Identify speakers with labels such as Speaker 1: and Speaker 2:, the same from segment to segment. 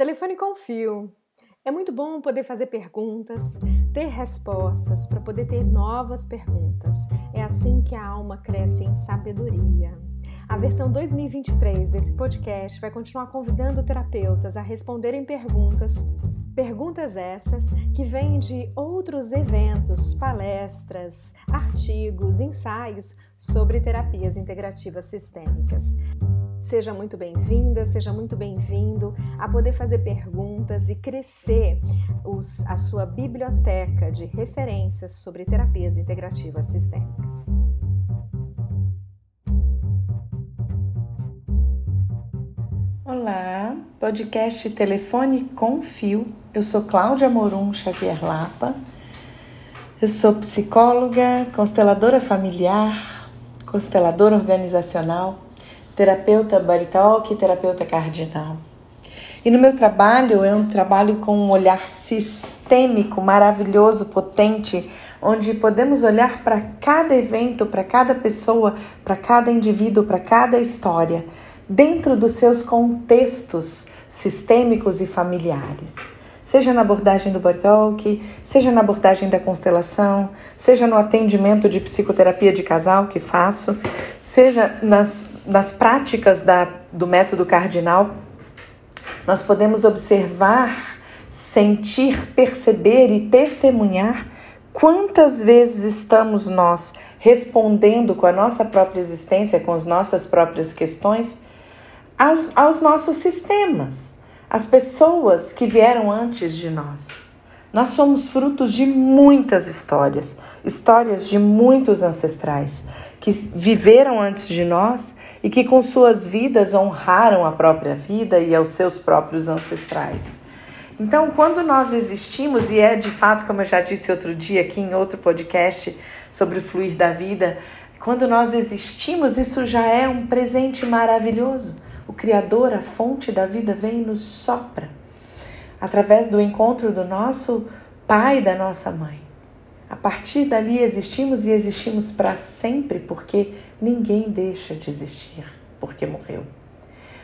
Speaker 1: Telefone com fio. É muito bom poder fazer perguntas, ter respostas, para poder ter novas perguntas. É assim que a alma cresce em sabedoria. A versão 2023 desse podcast vai continuar convidando terapeutas a responderem perguntas. Perguntas essas que vêm de outros eventos, palestras, artigos, ensaios sobre terapias integrativas sistêmicas. Seja muito bem-vinda, seja muito bem-vindo a poder fazer perguntas e crescer os, a sua biblioteca de referências sobre terapias integrativas sistêmicas.
Speaker 2: Olá, podcast Telefone com Fio. Eu sou Cláudia Morum Xavier Lapa. Eu sou psicóloga, consteladora familiar, consteladora organizacional terapeuta body talk, terapeuta cardinal. E no meu trabalho é um trabalho com um olhar sistêmico, maravilhoso, potente, onde podemos olhar para cada evento, para cada pessoa, para cada indivíduo, para cada história, dentro dos seus contextos sistêmicos e familiares seja na abordagem do Bortolk, seja na abordagem da constelação, seja no atendimento de psicoterapia de casal que faço, seja nas, nas práticas da, do método cardinal, nós podemos observar, sentir, perceber e testemunhar quantas vezes estamos nós respondendo com a nossa própria existência, com as nossas próprias questões, aos, aos nossos sistemas as pessoas que vieram antes de nós. Nós somos frutos de muitas histórias, histórias de muitos ancestrais que viveram antes de nós e que com suas vidas honraram a própria vida e aos seus próprios ancestrais. Então, quando nós existimos, e é de fato, como eu já disse outro dia aqui em outro podcast sobre o fluir da vida, quando nós existimos, isso já é um presente maravilhoso o Criador, a fonte da vida, vem e nos sopra através do encontro do nosso pai e da nossa mãe. A partir dali existimos e existimos para sempre, porque ninguém deixa de existir porque morreu.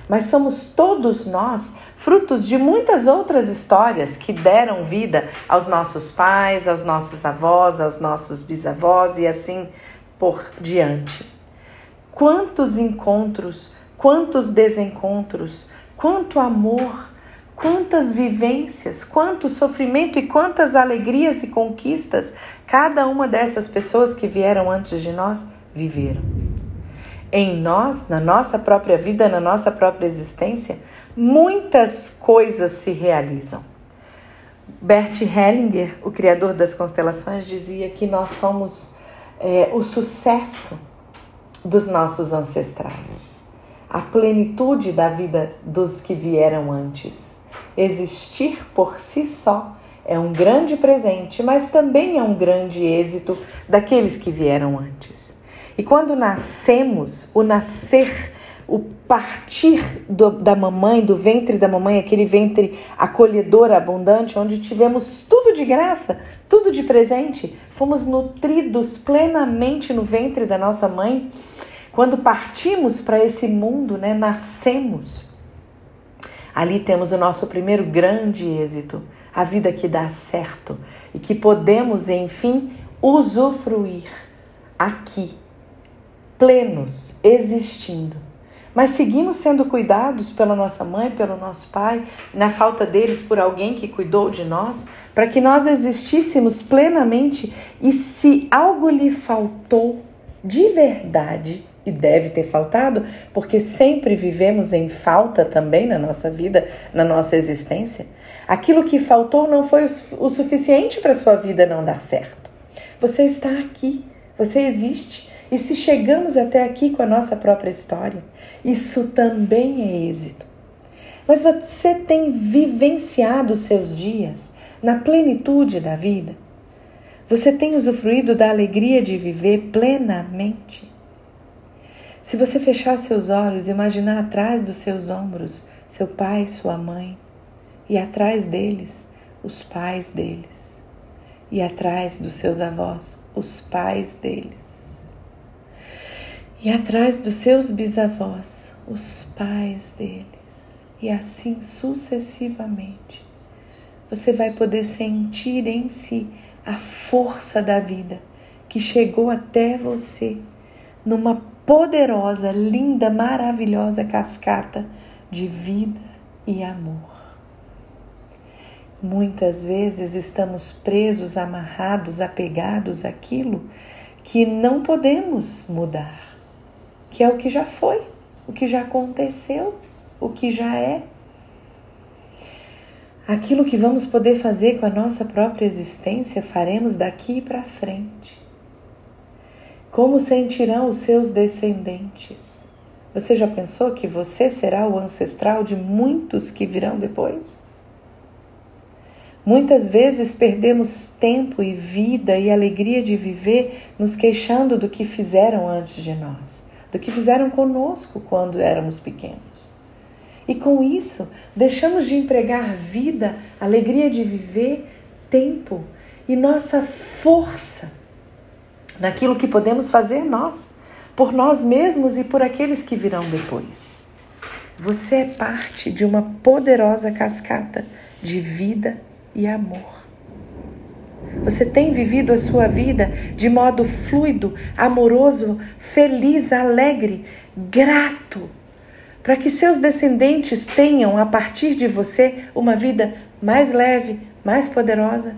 Speaker 2: Mas somos todos nós frutos de muitas outras histórias que deram vida aos nossos pais, aos nossos avós, aos nossos bisavós e assim por diante. Quantos encontros quantos desencontros, quanto amor, quantas vivências, quanto sofrimento e quantas alegrias e conquistas cada uma dessas pessoas que vieram antes de nós viveram. Em nós, na nossa própria vida, na nossa própria existência, muitas coisas se realizam. Bert Hellinger, o criador das constelações, dizia que nós somos é, o sucesso dos nossos ancestrais a plenitude da vida dos que vieram antes. Existir por si só é um grande presente, mas também é um grande êxito daqueles que vieram antes. E quando nascemos, o nascer, o partir do, da mamãe, do ventre da mamãe, aquele ventre acolhedor, abundante, onde tivemos tudo de graça, tudo de presente, fomos nutridos plenamente no ventre da nossa mãe quando partimos para esse mundo, né, nascemos. Ali temos o nosso primeiro grande êxito, a vida que dá certo e que podemos, enfim, usufruir aqui, plenos, existindo. Mas seguimos sendo cuidados pela nossa mãe, pelo nosso pai, na falta deles por alguém que cuidou de nós, para que nós existíssemos plenamente e se algo lhe faltou de verdade, e deve ter faltado, porque sempre vivemos em falta também na nossa vida, na nossa existência. Aquilo que faltou não foi o suficiente para sua vida não dar certo. Você está aqui, você existe. E se chegamos até aqui com a nossa própria história, isso também é êxito. Mas você tem vivenciado seus dias na plenitude da vida? Você tem usufruído da alegria de viver plenamente? Se você fechar seus olhos, imaginar atrás dos seus ombros seu pai, sua mãe, e atrás deles os pais deles, e atrás dos seus avós os pais deles, e atrás dos seus bisavós os pais deles, e assim sucessivamente. Você vai poder sentir em si a força da vida que chegou até você numa poderosa, linda, maravilhosa cascata de vida e amor. Muitas vezes estamos presos, amarrados, apegados àquilo que não podemos mudar, que é o que já foi, o que já aconteceu, o que já é. Aquilo que vamos poder fazer com a nossa própria existência, faremos daqui para frente. Como sentirão os seus descendentes? Você já pensou que você será o ancestral de muitos que virão depois? Muitas vezes perdemos tempo e vida e alegria de viver nos queixando do que fizeram antes de nós, do que fizeram conosco quando éramos pequenos. E com isso, deixamos de empregar vida, alegria de viver, tempo e nossa força naquilo que podemos fazer nós, por nós mesmos e por aqueles que virão depois. Você é parte de uma poderosa cascata de vida e amor. Você tem vivido a sua vida de modo fluido, amoroso, feliz, alegre, grato para que seus descendentes tenham, a partir de você, uma vida mais leve, mais poderosa.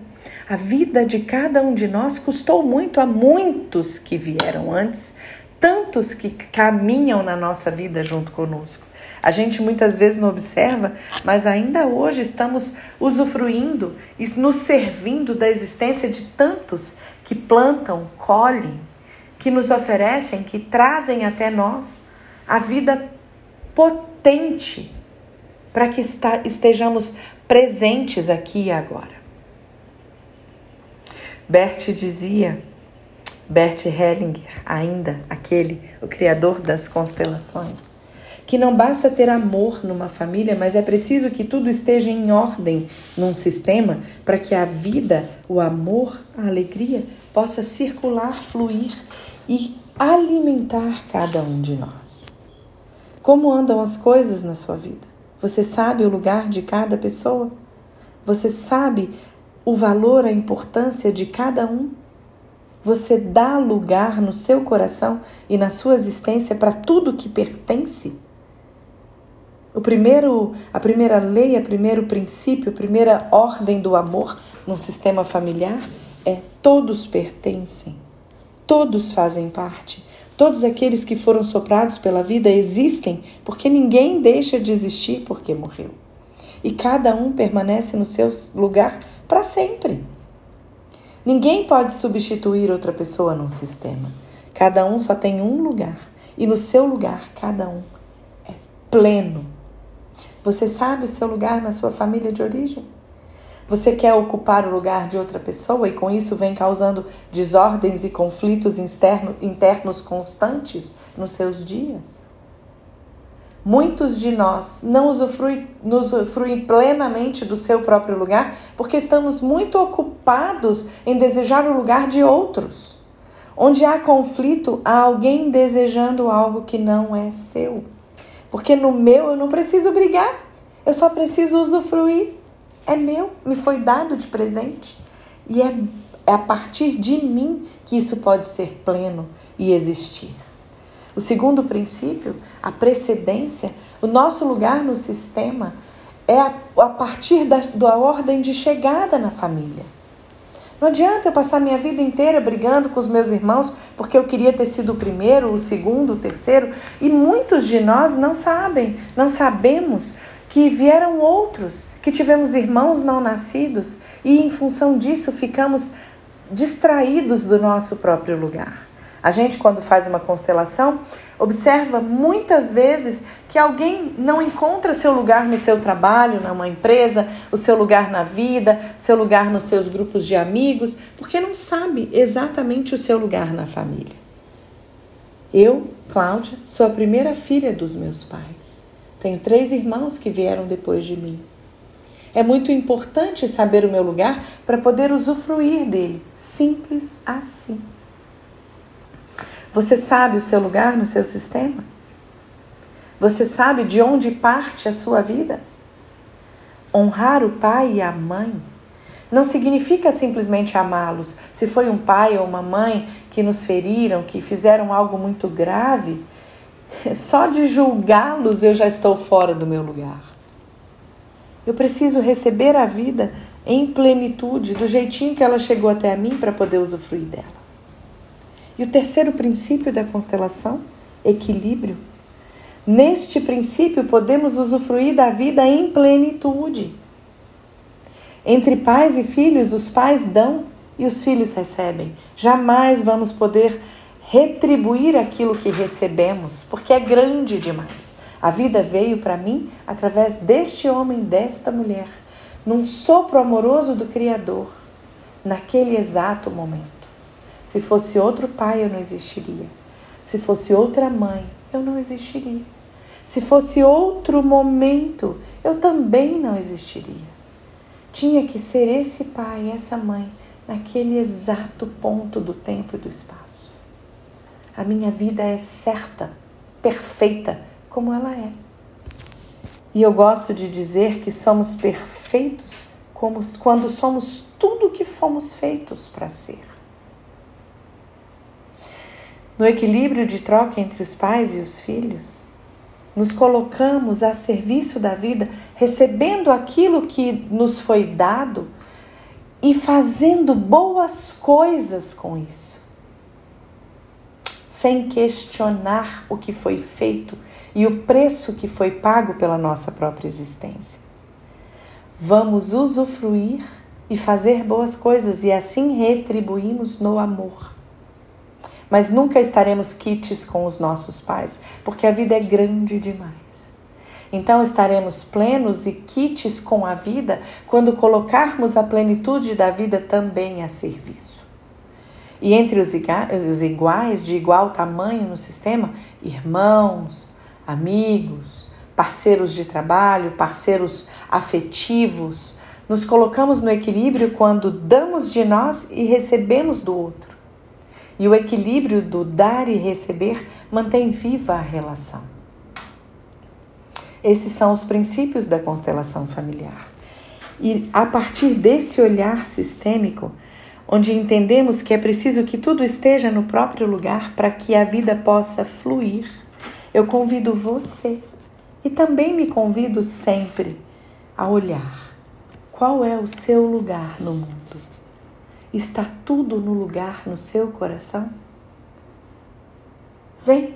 Speaker 2: A vida de cada um de nós custou muito a muitos que vieram antes, tantos que caminham na nossa vida junto conosco. A gente muitas vezes não observa, mas ainda hoje estamos usufruindo e nos servindo da existência de tantos que plantam, colhem, que nos oferecem, que trazem até nós a vida potente para que estejamos presentes aqui e agora. Bert dizia, Bert Hellinger, ainda aquele, o criador das constelações, que não basta ter amor numa família, mas é preciso que tudo esteja em ordem num sistema para que a vida, o amor, a alegria possa circular, fluir e alimentar cada um de nós. Como andam as coisas na sua vida? Você sabe o lugar de cada pessoa? Você sabe o valor, a importância de cada um? Você dá lugar no seu coração e na sua existência para tudo que pertence? O primeiro, a primeira lei, o primeiro princípio, a primeira ordem do amor num sistema familiar é todos pertencem, todos fazem parte. Todos aqueles que foram soprados pela vida existem porque ninguém deixa de existir porque morreu. E cada um permanece no seu lugar para sempre. Ninguém pode substituir outra pessoa num sistema. Cada um só tem um lugar. E no seu lugar, cada um é pleno. Você sabe o seu lugar na sua família de origem? Você quer ocupar o lugar de outra pessoa e com isso vem causando desordens e conflitos interno, internos constantes nos seus dias? Muitos de nós não usufruem, usufruem plenamente do seu próprio lugar porque estamos muito ocupados em desejar o lugar de outros. Onde há conflito, há alguém desejando algo que não é seu. Porque no meu eu não preciso brigar, eu só preciso usufruir é meu, me foi dado de presente. E é, é a partir de mim que isso pode ser pleno e existir. O segundo princípio, a precedência, o nosso lugar no sistema é a, a partir da, da ordem de chegada na família. Não adianta eu passar minha vida inteira brigando com os meus irmãos porque eu queria ter sido o primeiro, o segundo, o terceiro. E muitos de nós não sabem, não sabemos que vieram outros, que tivemos irmãos não nascidos e em função disso ficamos distraídos do nosso próprio lugar. A gente, quando faz uma constelação, observa muitas vezes que alguém não encontra seu lugar no seu trabalho, numa empresa, o seu lugar na vida, seu lugar nos seus grupos de amigos, porque não sabe exatamente o seu lugar na família. Eu, Cláudia, sou a primeira filha dos meus pais. Tenho três irmãos que vieram depois de mim. É muito importante saber o meu lugar para poder usufruir dele. Simples assim. Você sabe o seu lugar no seu sistema? Você sabe de onde parte a sua vida? Honrar o pai e a mãe não significa simplesmente amá-los. Se foi um pai ou uma mãe que nos feriram, que fizeram algo muito grave, só de julgá-los eu já estou fora do meu lugar. Eu preciso receber a vida em plenitude, do jeitinho que ela chegou até a mim para poder usufruir dela. E o terceiro princípio da constelação, equilíbrio. Neste princípio, podemos usufruir da vida em plenitude. Entre pais e filhos, os pais dão e os filhos recebem. Jamais vamos poder retribuir aquilo que recebemos, porque é grande demais. A vida veio para mim através deste homem, desta mulher, num sopro amoroso do Criador, naquele exato momento. Se fosse outro pai, eu não existiria. Se fosse outra mãe, eu não existiria. Se fosse outro momento, eu também não existiria. Tinha que ser esse pai, essa mãe, naquele exato ponto do tempo e do espaço. A minha vida é certa, perfeita, como ela é. E eu gosto de dizer que somos perfeitos como, quando somos tudo o que fomos feitos para ser. No equilíbrio de troca entre os pais e os filhos, nos colocamos a serviço da vida, recebendo aquilo que nos foi dado e fazendo boas coisas com isso, sem questionar o que foi feito e o preço que foi pago pela nossa própria existência. Vamos usufruir e fazer boas coisas e assim retribuímos no amor mas nunca estaremos quites com os nossos pais, porque a vida é grande demais. Então estaremos plenos e quites com a vida quando colocarmos a plenitude da vida também a serviço. E entre os iguais, de igual tamanho no sistema, irmãos, amigos, parceiros de trabalho, parceiros afetivos, nos colocamos no equilíbrio quando damos de nós e recebemos do outro. E o equilíbrio do dar e receber mantém viva a relação. Esses são os princípios da constelação familiar. E a partir desse olhar sistêmico, onde entendemos que é preciso que tudo esteja no próprio lugar para que a vida possa fluir, eu convido você e também me convido sempre a olhar qual é o seu lugar no mundo. Está tudo no lugar no seu coração? Vem,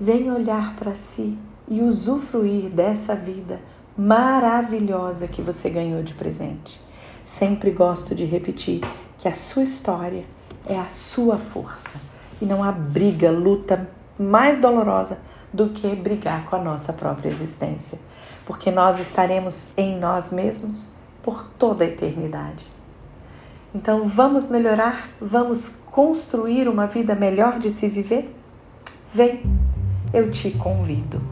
Speaker 2: vem olhar para si e usufruir dessa vida maravilhosa que você ganhou de presente. Sempre gosto de repetir que a sua história é a sua força e não há briga, luta mais dolorosa do que brigar com a nossa própria existência, porque nós estaremos em nós mesmos por toda a eternidade. Então vamos melhorar, vamos construir uma vida melhor de se viver? Vem, eu te convido.